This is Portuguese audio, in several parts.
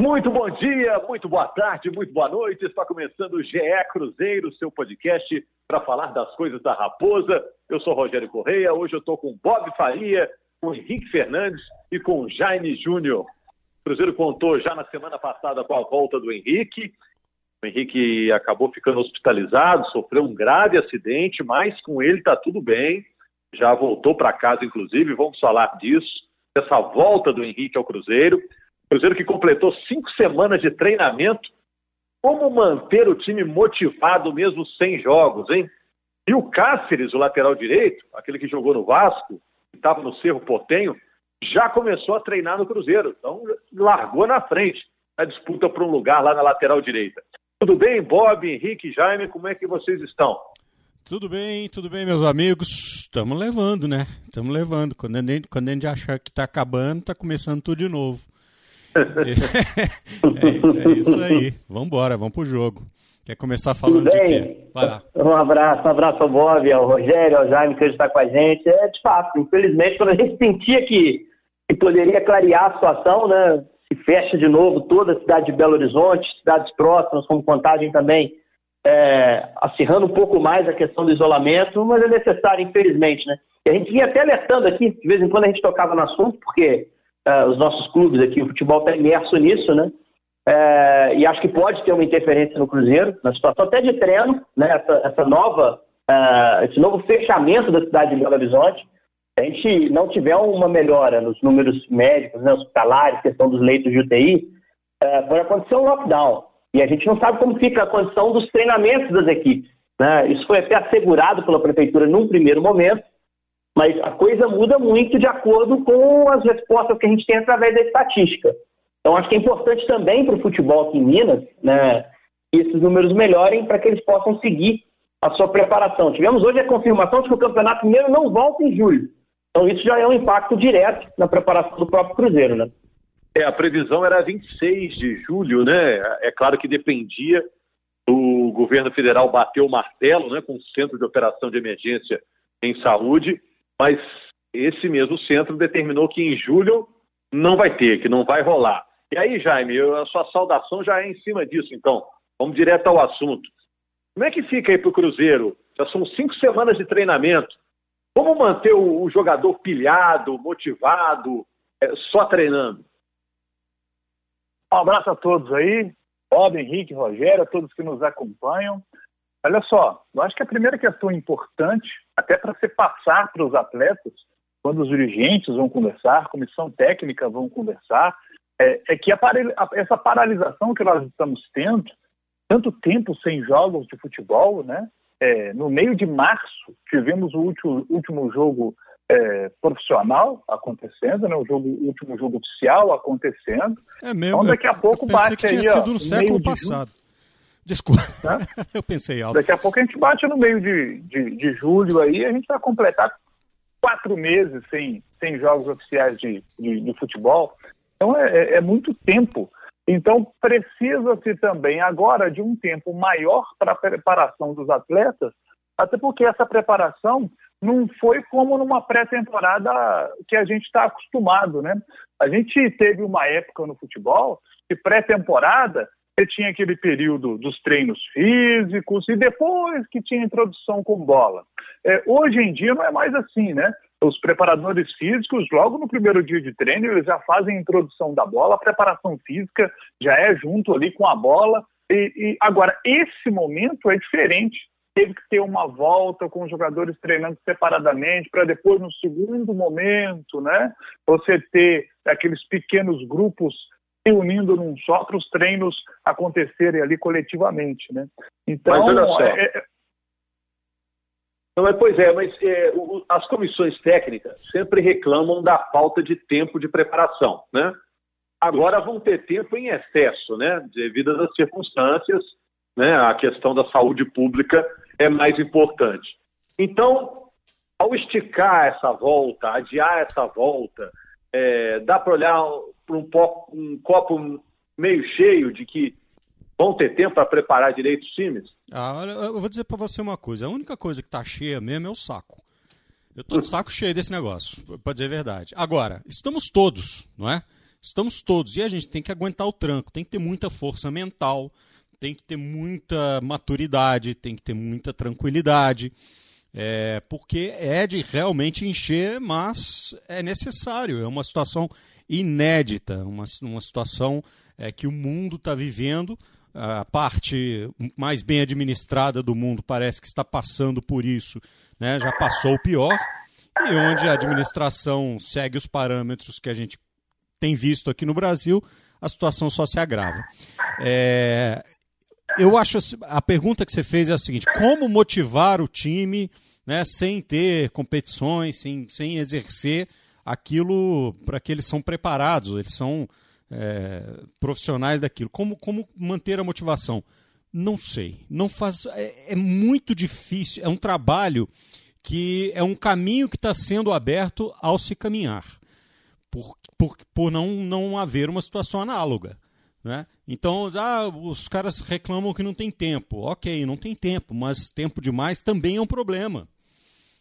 Muito bom dia, muito boa tarde, muito boa noite. Está começando o GE Cruzeiro, seu podcast para falar das coisas da Raposa. Eu sou Rogério Correia. Hoje eu estou com Bob Faria, com Henrique Fernandes e com Jaime Júnior. O Cruzeiro contou já na semana passada com a volta do Henrique. O Henrique acabou ficando hospitalizado, sofreu um grave acidente, mas com ele está tudo bem. Já voltou para casa, inclusive. Vamos falar disso, dessa volta do Henrique ao Cruzeiro. Cruzeiro que completou cinco semanas de treinamento. Como manter o time motivado mesmo sem jogos, hein? E o Cáceres, o lateral direito, aquele que jogou no Vasco, que estava no Cerro Portenho, já começou a treinar no Cruzeiro. Então, largou na frente a disputa por um lugar lá na lateral direita. Tudo bem, Bob, Henrique, Jaime, como é que vocês estão? Tudo bem, tudo bem, meus amigos. Estamos levando, né? Estamos levando. Quando quando a gente achar que está acabando, está começando tudo de novo. É, é, isso aí. Vamos embora, vamos pro jogo. Quer começar falando de quê? Vai lá. Um abraço, um abraço ao Bob, ao Rogério, ao Jaime que hoje está com a gente. É de fato, infelizmente, quando a gente sentia que, que poderia clarear a situação, né? Se fecha de novo toda a cidade de Belo Horizonte, cidades próximas, como Contagem também, é, acirrando um pouco mais a questão do isolamento, mas é necessário, infelizmente, né? E a gente vinha até alertando aqui, de vez em quando a gente tocava no assunto, porque os nossos clubes aqui, o futebol está imerso nisso, né? Uh, e acho que pode ter uma interferência no Cruzeiro, na situação até de treino, né? Essa, essa nova, uh, esse novo fechamento da cidade de Belo Horizonte, se a gente não tiver uma melhora nos números médicos, né, hospitalares, questão dos leitos de UTI, uh, pode acontecer um lockdown. E a gente não sabe como fica a condição dos treinamentos das equipes. Né? Isso foi até assegurado pela prefeitura num primeiro momento, mas a coisa muda muito de acordo com as respostas que a gente tem através da estatística. Então, acho que é importante também para o futebol aqui em Minas né, que esses números melhorem para que eles possam seguir a sua preparação. Tivemos hoje a confirmação de que o Campeonato Mineiro não volta em julho. Então, isso já é um impacto direto na preparação do próprio Cruzeiro, né? É, a previsão era 26 de julho, né? É claro que dependia do governo federal bater o martelo, né, com o Centro de Operação de Emergência em Saúde, mas esse mesmo centro determinou que em julho não vai ter, que não vai rolar. E aí, Jaime, a sua saudação já é em cima disso, então. Vamos direto ao assunto. Como é que fica aí para o Cruzeiro? Já são cinco semanas de treinamento. Como manter o, o jogador pilhado, motivado, é, só treinando? Um abraço a todos aí, Bob, Henrique, Rogério, a todos que nos acompanham. Olha só, eu acho que a primeira questão importante, até para se passar para os atletas, quando os dirigentes vão conversar, comissão técnica vão conversar, é, é que a, essa paralisação que nós estamos tendo, tanto tempo sem jogos de futebol, né? É, no meio de março tivemos o último, último jogo é, profissional acontecendo, né? O jogo, o último jogo oficial acontecendo. É mesmo. Então daqui a pouco bate que tinha aí, sido no século passado. Desculpa, né? eu pensei alto. Daqui a pouco a gente bate no meio de, de, de julho aí, a gente vai completar quatro meses sem, sem jogos oficiais de, de, de futebol. Então é, é, é muito tempo. Então precisa-se também agora de um tempo maior para a preparação dos atletas, até porque essa preparação não foi como numa pré-temporada que a gente está acostumado, né? A gente teve uma época no futebol que pré-temporada você tinha aquele período dos treinos físicos e depois que tinha introdução com bola. É, hoje em dia não é mais assim, né? Os preparadores físicos, logo no primeiro dia de treino, eles já fazem a introdução da bola, a preparação física já é junto ali com a bola. E, e agora, esse momento é diferente. Teve que ter uma volta com os jogadores treinando separadamente, para depois, no segundo momento, né, você ter aqueles pequenos grupos se unindo num só para os treinos acontecerem ali coletivamente, né? Então, mas olha só. É, é... Não, pois é, mas é, o, as comissões técnicas sempre reclamam da falta de tempo de preparação, né? Agora vão ter tempo em excesso, né? Devido às circunstâncias, né? A questão da saúde pública é mais importante. Então, ao esticar essa volta, adiar essa volta, é, dá para olhar para um, um, copo meio cheio de que vão ter tempo para preparar direito os times? Ah, eu vou dizer para você uma coisa. A única coisa que está cheia mesmo é o saco. Eu estou de saco cheio desse negócio, para dizer a verdade. Agora, estamos todos, não é? Estamos todos. E a gente tem que aguentar o tranco, tem que ter muita força mental, tem que ter muita maturidade, tem que ter muita tranquilidade. É, porque é de realmente encher, mas é necessário. É uma situação inédita, uma, uma situação é, que o mundo está vivendo. A parte mais bem administrada do mundo parece que está passando por isso, né? já passou o pior, e onde a administração segue os parâmetros que a gente tem visto aqui no Brasil, a situação só se agrava. É, eu acho a pergunta que você fez é a seguinte: como motivar o time né, sem ter competições, sem, sem exercer aquilo para que eles são preparados, eles são é, profissionais daquilo. Como, como manter a motivação? Não sei. Não faz. É, é muito difícil. É um trabalho que é um caminho que está sendo aberto ao se caminhar, por, por, por não, não haver uma situação análoga. Né? Então, ah, os caras reclamam que não tem tempo. Ok, não tem tempo, mas tempo demais também é um problema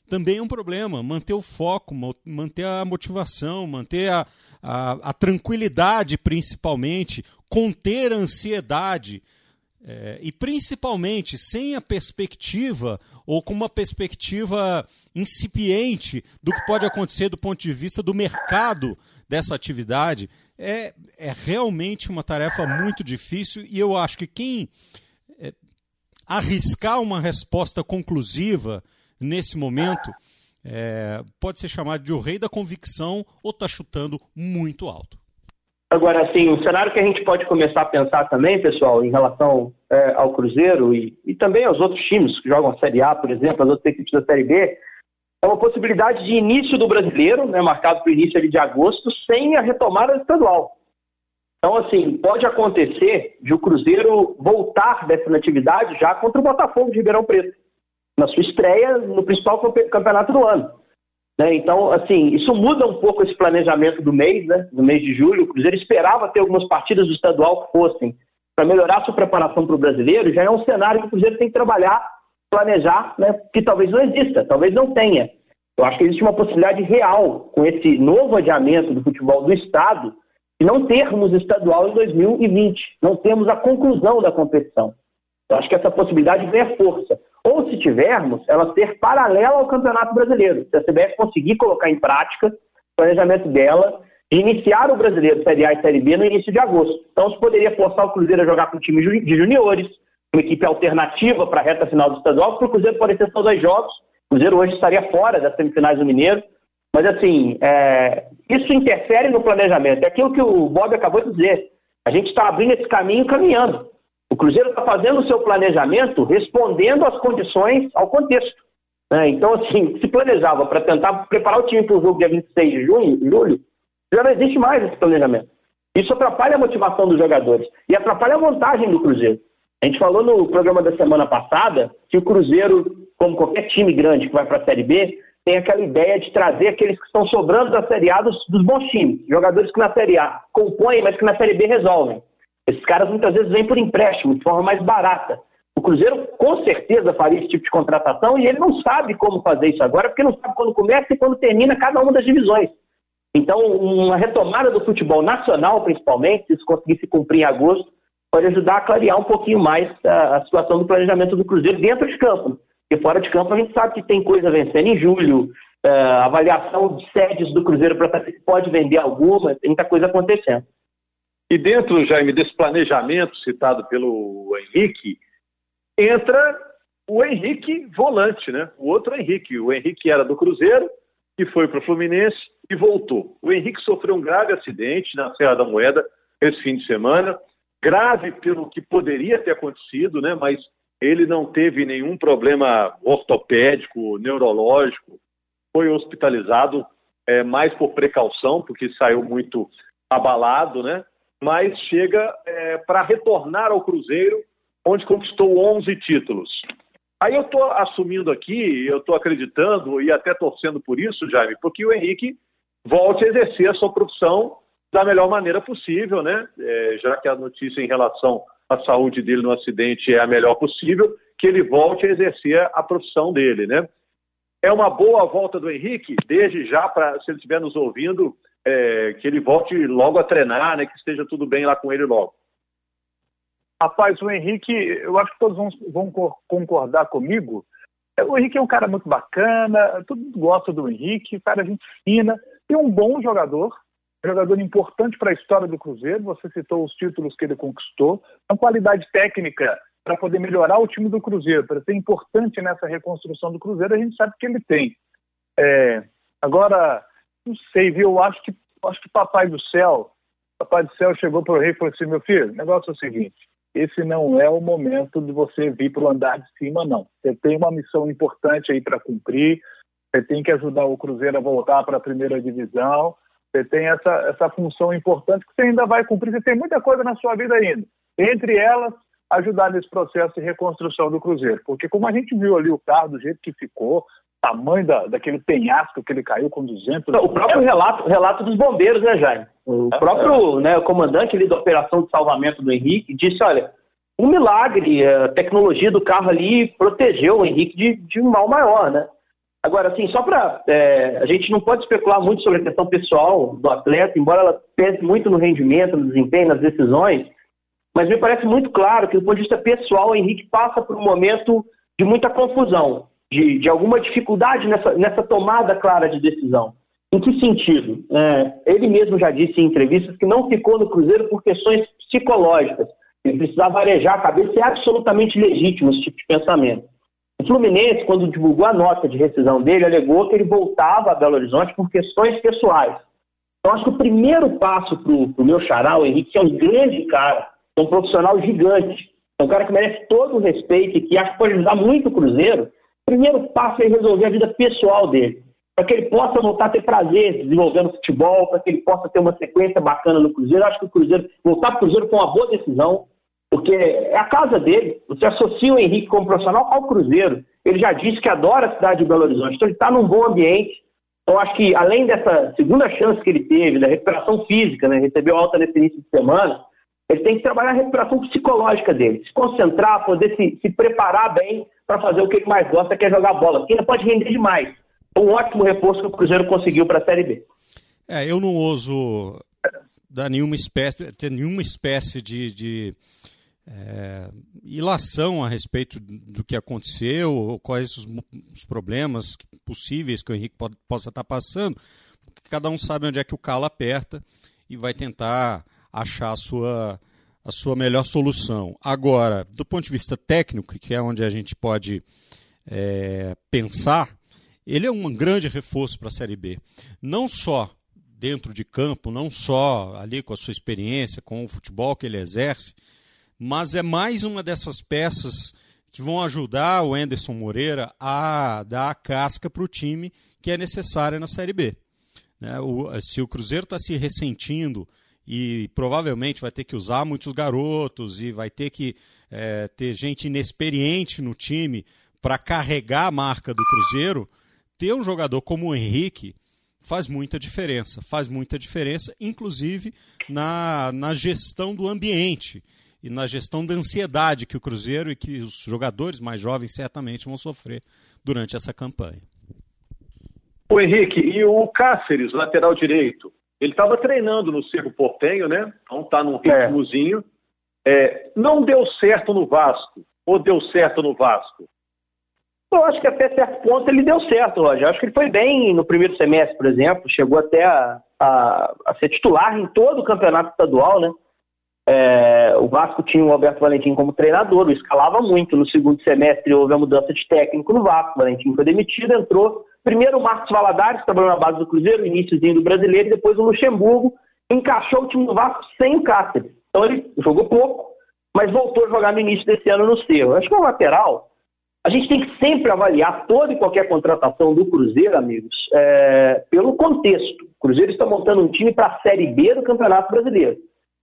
também é um problema. Manter o foco, manter a motivação, manter a, a, a tranquilidade, principalmente, conter a ansiedade. É, e principalmente sem a perspectiva ou com uma perspectiva incipiente do que pode acontecer do ponto de vista do mercado dessa atividade, é, é realmente uma tarefa muito difícil e eu acho que quem é, arriscar uma resposta conclusiva nesse momento, é, pode ser chamado de o rei da convicção ou está chutando muito alto? Agora, assim, o cenário que a gente pode começar a pensar também, pessoal, em relação é, ao Cruzeiro e, e, também aos outros times que jogam a Série A, por exemplo, as outras equipes da Série B, é uma possibilidade de início do brasileiro, né, marcado para o início de agosto, sem a retomada estadual. Então, assim, pode acontecer de o Cruzeiro voltar dessa atividade já contra o Botafogo de Ribeirão Preto na sua estreia no principal campeonato do ano. Né? Então, assim, isso muda um pouco esse planejamento do mês, né? no mês de julho. O Cruzeiro esperava ter algumas partidas do estadual que fossem para melhorar sua preparação para o brasileiro. Já é um cenário que o Cruzeiro tem que trabalhar, planejar, né? que talvez não exista, talvez não tenha. Eu acho que existe uma possibilidade real com esse novo adiamento do futebol do Estado de não termos estadual em 2020, não temos a conclusão da competição. Eu acho que essa possibilidade ganha força ou se tivermos, ela ser paralela ao Campeonato Brasileiro. Se a CBF conseguir colocar em prática o planejamento dela de iniciar o Brasileiro Série A e Série B no início de agosto. Então, isso poderia forçar o Cruzeiro a jogar com um time de juniores, uma equipe alternativa para a reta final do estadual, porque o Cruzeiro pode ter só dois jogos. O Cruzeiro hoje estaria fora das semifinais do Mineiro. Mas, assim, é... isso interfere no planejamento. É aquilo que o Bob acabou de dizer. A gente está abrindo esse caminho caminhando. Cruzeiro está fazendo o seu planejamento respondendo às condições, ao contexto. Né? Então, assim, se planejava para tentar preparar o time para o jogo dia 26 de junho, julho, já não existe mais esse planejamento. Isso atrapalha a motivação dos jogadores e atrapalha a montagem do Cruzeiro. A gente falou no programa da semana passada que o Cruzeiro, como qualquer time grande que vai para a Série B, tem aquela ideia de trazer aqueles que estão sobrando da Série A dos, dos bons times, jogadores que na Série A compõem, mas que na Série B resolvem. Esses caras muitas vezes vêm por empréstimo, de forma mais barata. O Cruzeiro com certeza faria esse tipo de contratação e ele não sabe como fazer isso agora, porque não sabe quando começa e quando termina cada uma das divisões. Então, uma retomada do futebol nacional, principalmente, se isso conseguisse cumprir em agosto, pode ajudar a clarear um pouquinho mais a, a situação do planejamento do Cruzeiro dentro de campo. Porque fora de campo a gente sabe que tem coisa vencendo em julho, uh, avaliação de sedes do Cruzeiro para saber se pode vender alguma, tem muita coisa acontecendo. E dentro, Jaime, desse planejamento citado pelo Henrique, entra o Henrique volante, né? O outro Henrique. O Henrique era do Cruzeiro e foi para o Fluminense e voltou. O Henrique sofreu um grave acidente na Serra da Moeda esse fim de semana. Grave pelo que poderia ter acontecido, né? Mas ele não teve nenhum problema ortopédico, neurológico. Foi hospitalizado é, mais por precaução, porque saiu muito abalado, né? Mas chega é, para retornar ao Cruzeiro, onde conquistou 11 títulos. Aí eu estou assumindo aqui, eu estou acreditando e até torcendo por isso, Jaime, porque o Henrique volte a exercer a sua profissão da melhor maneira possível, né? É, já que a notícia em relação à saúde dele no acidente é a melhor possível, que ele volte a exercer a profissão dele, né? É uma boa volta do Henrique, desde já, para se ele estiver nos ouvindo, é, que ele volte logo a treinar, né? Que esteja tudo bem lá com ele logo. Rapaz, o Henrique, eu acho que todos vão, vão concordar comigo. O Henrique é um cara muito bacana, todo mundo gosta do Henrique, cara gente fina, e um bom jogador, jogador importante para a história do Cruzeiro. Você citou os títulos que ele conquistou, uma qualidade técnica para poder melhorar o time do Cruzeiro, para ser importante nessa reconstrução do Cruzeiro, a gente sabe que ele tem. É, agora, não sei, viu? Eu acho que, acho que Papai do Céu, Papai do Céu chegou para o rei e falou assim: meu filho, o negócio é o seguinte: esse não é o momento de você vir para o andar de cima, não. Você tem uma missão importante aí para cumprir, você tem que ajudar o Cruzeiro a voltar para a primeira divisão, você tem essa, essa função importante que você ainda vai cumprir, você tem muita coisa na sua vida ainda. Entre elas, ajudar nesse processo de reconstrução do Cruzeiro. Porque como a gente viu ali o carro do jeito que ficou, tamanho da, daquele penhasco que ele caiu com 200... O próprio relato, relato dos bombeiros, né, Jaime? O é, próprio. Né, o comandante ali da operação de salvamento do Henrique disse, olha, um milagre, a tecnologia do carro ali protegeu o Henrique de, de um mal maior, né? Agora, assim, só para. É, a gente não pode especular muito sobre a questão pessoal do atleta, embora ela pese muito no rendimento, no desempenho, nas decisões, mas me parece muito claro que, do ponto de vista pessoal, o Henrique passa por um momento de muita confusão, de, de alguma dificuldade nessa, nessa tomada clara de decisão. Em que sentido? É, ele mesmo já disse em entrevistas que não ficou no Cruzeiro por questões psicológicas. Ele precisava arejar a cabeça e é absolutamente legítimo esse tipo de pensamento. O Fluminense, quando divulgou a nota de rescisão dele, alegou que ele voltava a Belo Horizonte por questões pessoais. Então, acho que o primeiro passo para o meu xará, o Henrique, que é um grande cara, é um profissional gigante. É um cara que merece todo o respeito e que acho que pode ajudar muito o Cruzeiro. Primeiro passo é resolver a vida pessoal dele. Para que ele possa voltar a ter prazer desenvolvendo futebol, para que ele possa ter uma sequência bacana no Cruzeiro. Acho que o Cruzeiro, voltar para o Cruzeiro foi uma boa decisão, porque é a casa dele. Você associa o Henrique como profissional ao Cruzeiro. Ele já disse que adora a cidade de Belo Horizonte, então ele está num bom ambiente. Então, acho que além dessa segunda chance que ele teve, da recuperação física, né, recebeu alta nesse início de semana, ele tem que trabalhar a recuperação psicológica dele, se concentrar, poder se, se preparar bem para fazer o que ele mais gosta, que é jogar bola, porque ainda pode render demais. Um ótimo reforço que o Cruzeiro conseguiu para a Série B. É, eu não ouso dar nenhuma espécie, ter nenhuma espécie de, de é, ilação a respeito do que aconteceu, quais os, os problemas possíveis que o Henrique pode, possa estar passando, porque cada um sabe onde é que o calo aperta e vai tentar achar a sua, a sua melhor solução. Agora, do ponto de vista técnico, que é onde a gente pode é, pensar, ele é um grande reforço para a Série B. Não só dentro de campo, não só ali com a sua experiência, com o futebol que ele exerce, mas é mais uma dessas peças que vão ajudar o Anderson Moreira a dar a casca para o time que é necessária na Série B. Né? O, se o Cruzeiro está se ressentindo e provavelmente vai ter que usar muitos garotos e vai ter que é, ter gente inexperiente no time para carregar a marca do Cruzeiro, ter um jogador como o Henrique faz muita diferença. Faz muita diferença, inclusive na, na gestão do ambiente e na gestão da ansiedade que o Cruzeiro e que os jogadores mais jovens certamente vão sofrer durante essa campanha. O Henrique, e o Cáceres, lateral direito? Ele estava treinando no Cerro Portenho, né? Então tá num é. ritmozinho. É, não deu certo no Vasco. Ou deu certo no Vasco? Eu acho que até certo ponto ele deu certo, Roger. Eu acho que ele foi bem no primeiro semestre, por exemplo. Chegou até a, a, a ser titular em todo o campeonato estadual, né? É, o Vasco tinha o Alberto Valentim como treinador, o escalava muito. No segundo semestre houve a mudança de técnico no Vasco. O Valentim foi demitido, entrou Primeiro o Marcos Valadares, que trabalhou na base do Cruzeiro, iníciozinho do brasileiro, e depois o Luxemburgo, encaixou o time do Vasco sem o Cáceres. Então ele jogou pouco, mas voltou a jogar no início desse ano no Cerro. Acho que o lateral, a gente tem que sempre avaliar toda e qualquer contratação do Cruzeiro, amigos, é, pelo contexto. O Cruzeiro está montando um time para a Série B do Campeonato Brasileiro.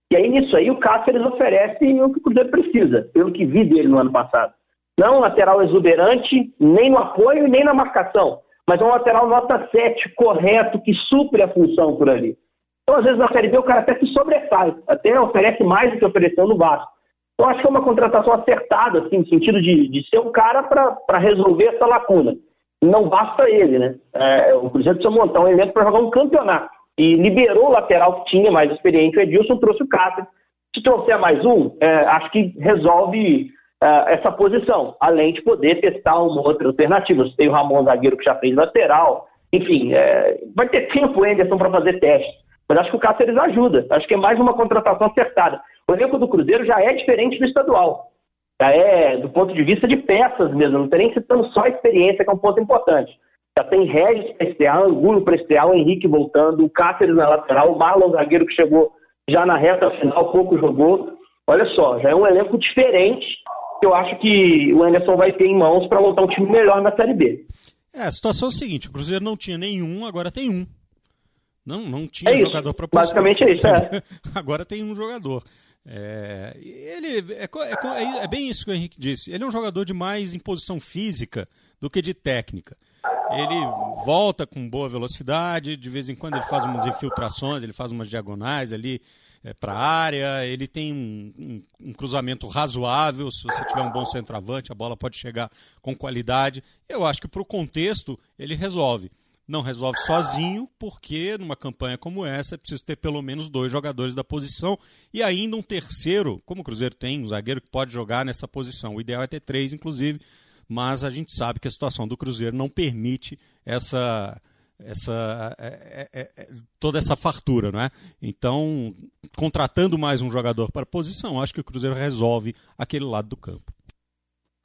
E aí, nisso aí, o Cáceres oferece o que o Cruzeiro precisa, pelo que vi dele no ano passado. Não um lateral exuberante, nem no apoio, nem na marcação mas é um lateral nota 7, correto, que supre a função por ali. Então, às vezes, na Série B, o cara até se sobressai, até oferece mais do que ofereceu no Vasco. Então, acho que é uma contratação acertada, assim, no sentido de, de ser um cara para resolver essa lacuna. Não basta ele, né? É, o Cruzeiro precisa montar um evento para jogar um campeonato. e liberou o lateral que tinha mais experiente, o Edilson trouxe o Cáceres. Se trouxer mais um, é, acho que resolve é, essa posição, além de poder testar uma outra alternativa. Você tem o Ramon Zagueiro que já fez lateral, enfim, é, vai ter tempo o Anderson para fazer teste. Mas acho que o Cáceres ajuda. Acho que é mais uma contratação acertada. O elenco do Cruzeiro já é diferente do estadual. Já é do ponto de vista de peças mesmo, não tem nem citando só a experiência, que é um ponto importante. Já tem Regis para estrear, Angulo para estrear, o Henrique voltando, o Cáceres na lateral, o Marlon zagueiro que chegou já na reta final, pouco jogou. Olha só, já é um elenco diferente eu acho que o Anderson vai ter em mãos para montar um time melhor na Série B. É, a situação é a seguinte, o Cruzeiro não tinha nenhum, agora tem um. Não, não tinha é jogador para Basicamente é isso, é. agora tem um jogador. É, ele é, é, é, é, bem isso que o Henrique disse. Ele é um jogador de mais imposição física do que de técnica. Ele volta com boa velocidade, de vez em quando ele faz umas infiltrações, ele faz umas diagonais ali é, para a área. Ele tem um, um, um, cruzamento razoável. Se você tiver um bom centroavante, a bola pode chegar com qualidade. Eu acho que para o contexto ele resolve não resolve sozinho, porque numa campanha como essa é preciso ter pelo menos dois jogadores da posição e ainda um terceiro, como o Cruzeiro tem, um zagueiro que pode jogar nessa posição. O ideal é ter três, inclusive, mas a gente sabe que a situação do Cruzeiro não permite essa essa é, é, é, toda essa fartura, não é? Então, contratando mais um jogador para a posição, acho que o Cruzeiro resolve aquele lado do campo.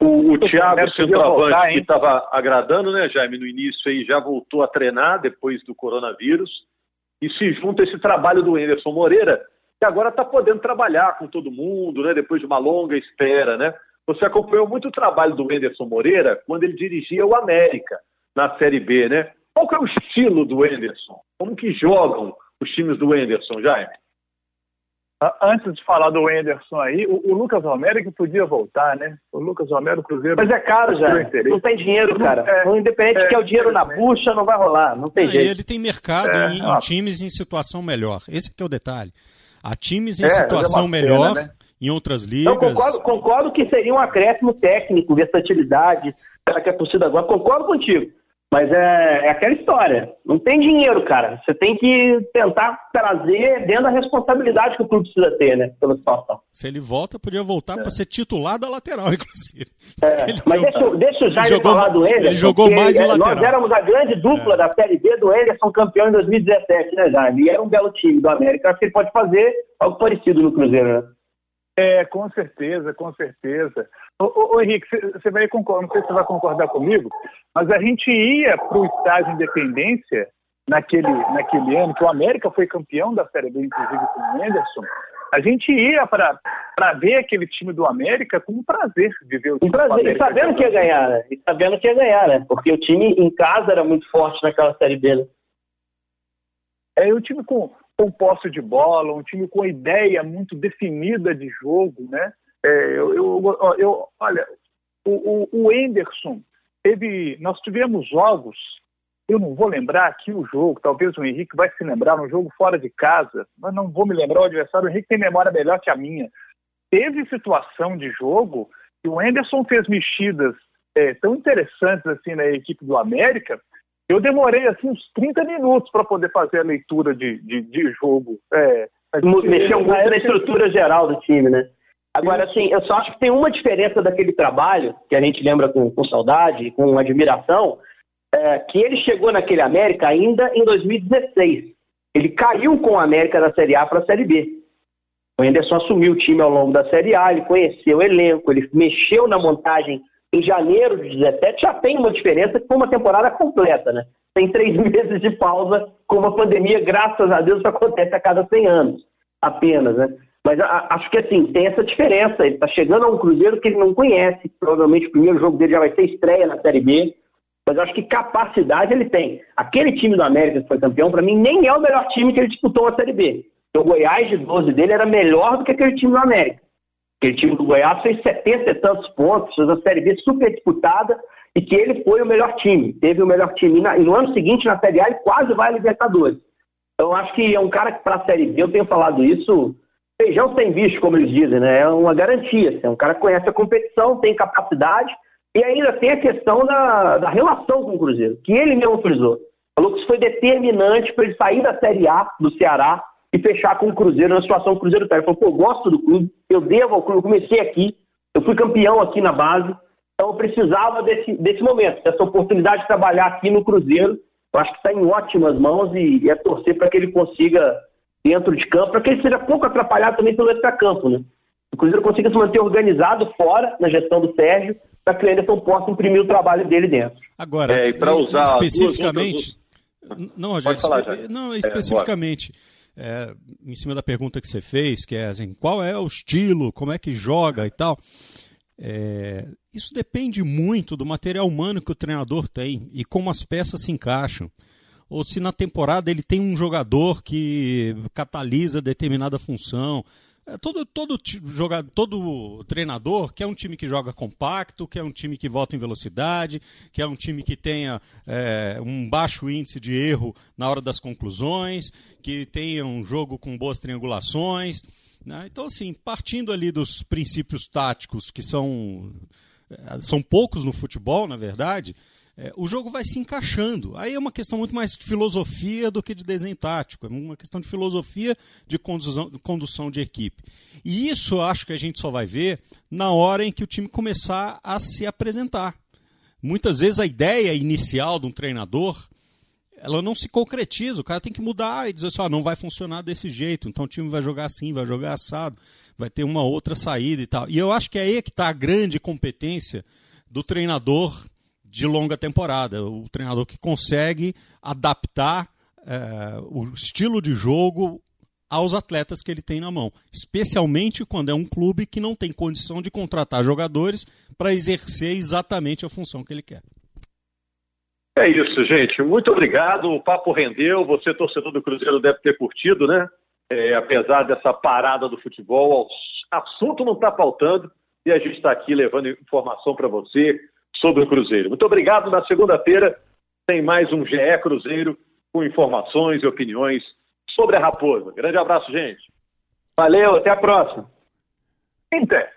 O, o Thiago, centroavante, que estava agradando, né, Jaime, no início aí, já voltou a treinar depois do coronavírus. E se junta esse trabalho do Anderson Moreira, que agora está podendo trabalhar com todo mundo, né, depois de uma longa espera, né? Você acompanhou muito o trabalho do Anderson Moreira quando ele dirigia o América na Série B, né? Qual que é o estilo do Anderson? Como que jogam os times do Anderson, Jaime? Antes de falar do Enderson aí, o, o, Lucas Romero que podia voltar, né? O Lucas Romero, o Cruzeiro. Mas é caro já. Não tem dinheiro, cara. É, Independente é, que é o dinheiro na bucha, não vai rolar. Não tem jeito. Ele tem mercado é, em, em, times em situação melhor. Esse é o detalhe. Há times em é, situação melhor pena, né? em outras ligas. Então, concordo, concordo que seria um acréscimo técnico, versatilidade, para que a torcida agora. Concordo contigo. Mas é, é, aquela história. Não tem dinheiro, cara. Você tem que tentar trazer dentro da responsabilidade que o clube precisa ter, né? Pela situação. Se ele volta, podia voltar é. para ser titular da lateral, inclusive. É. Mas jogou, deixa, deixa o Jair falar do Ederson. Ele jogou mais em lateral. Nós éramos a grande dupla é. da Série B do Ederson, campeão em 2017, né, Jair? E era um belo time do América. Acho que ele pode fazer algo parecido no Cruzeiro, né? É, com certeza, com certeza. Ô, ô, ô Henrique, você vai concordar, não sei se você vai concordar comigo, mas a gente ia para o estágio Independência naquele, naquele ano, que o América foi campeão da Série B, inclusive com o Anderson, a gente ia para ver aquele time do América com prazer de ver o time prazer, E sabendo que ia ganhar, né? E sabendo que ia ganhar, né? Porque o time em casa era muito forte naquela Série B. Né? É, o time com, com posse de bola, um time com ideia muito definida de jogo, né? É, eu, eu, eu, olha, o, o, o Anderson teve, nós tivemos jogos, eu não vou lembrar aqui o jogo, talvez o Henrique vai se lembrar, um jogo fora de casa, mas não vou me lembrar o adversário, o Henrique tem memória melhor que a minha. Teve situação de jogo que o Anderson fez mexidas é, tão interessantes assim na equipe do América eu demorei assim uns 30 minutos para poder fazer a leitura de, de, de jogo. É, Mexeu muito na estrutura geral do time, né? Agora, assim, eu só acho que tem uma diferença daquele trabalho, que a gente lembra com, com saudade, com admiração, é, que ele chegou naquele América ainda em 2016. Ele caiu com o América da Série A para a Série B. O Anderson assumiu o time ao longo da Série A, ele conheceu o elenco, ele mexeu na montagem em janeiro de 17 já tem uma diferença com uma temporada completa, né? Tem três meses de pausa com uma pandemia, graças a Deus, acontece a cada 100 anos apenas, né? Mas a, acho que assim, tem essa diferença. Ele está chegando a um Cruzeiro que ele não conhece. Provavelmente o primeiro jogo dele já vai ser estreia na Série B. Mas acho que capacidade ele tem. Aquele time do América que foi campeão, para mim, nem é o melhor time que ele disputou a Série B. O Goiás de 12 dele era melhor do que aquele time do América. Aquele time do Goiás fez 70 e tantos pontos, fez a Série B super disputada e que ele foi o melhor time. Teve o melhor time. E, no ano seguinte, na Série A, ele quase vai à Libertadores. Então, acho que é um cara que, para a Série B, eu tenho falado isso, feijão sem bicho, como eles dizem, né? É uma garantia. Assim, é um cara que conhece a competição, tem capacidade e ainda tem a questão da, da relação com o Cruzeiro, que ele mesmo frisou. Falou que isso foi determinante para ele sair da Série A do Ceará e fechar com o Cruzeiro na situação que o Cruzeiro está. Ele falou, pô, eu gosto do clube, eu devo ao clube, eu comecei aqui, eu fui campeão aqui na base, então eu precisava desse, desse momento, dessa oportunidade de trabalhar aqui no Cruzeiro. Eu acho que está em ótimas mãos e, e é torcer para que ele consiga, dentro de campo, para que ele seja pouco atrapalhado também pelo extra-campo, né? O Cruzeiro consiga se manter organizado fora na gestão do Sérgio, para que o Anderson possa imprimir o trabalho dele dentro. Agora, é, para usar especificamente. Não, Rogério, falar, não, especificamente. É, em cima da pergunta que você fez, que é assim, qual é o estilo, como é que joga e tal. É, isso depende muito do material humano que o treinador tem e como as peças se encaixam. Ou se na temporada ele tem um jogador que catalisa determinada função. É, todo, todo, jogador, todo treinador quer um time que joga compacto, quer um time que volta em velocidade, quer um time que tenha é, um baixo índice de erro na hora das conclusões, que tenha um jogo com boas triangulações. Né? Então, assim, partindo ali dos princípios táticos, que são, é, são poucos no futebol, na verdade, é, o jogo vai se encaixando. Aí é uma questão muito mais de filosofia do que de desenho tático. É uma questão de filosofia de condução, condução de equipe. E isso acho que a gente só vai ver na hora em que o time começar a se apresentar. Muitas vezes a ideia inicial de um treinador ela não se concretiza. O cara tem que mudar e dizer assim: ah, não vai funcionar desse jeito. Então o time vai jogar assim, vai jogar assado, vai ter uma outra saída e tal. E eu acho que é aí que está a grande competência do treinador de longa temporada. O treinador que consegue adaptar é, o estilo de jogo aos atletas que ele tem na mão, especialmente quando é um clube que não tem condição de contratar jogadores para exercer exatamente a função que ele quer. É isso, gente. Muito obrigado. O papo rendeu. Você, torcedor do Cruzeiro, deve ter curtido, né? É, apesar dessa parada do futebol, o assunto não está faltando e a gente está aqui levando informação para você, sobre o Cruzeiro. Muito obrigado. Na segunda-feira tem mais um GE Cruzeiro com informações e opiniões sobre a Raposa. Grande abraço, gente. Valeu, até a próxima. Inter.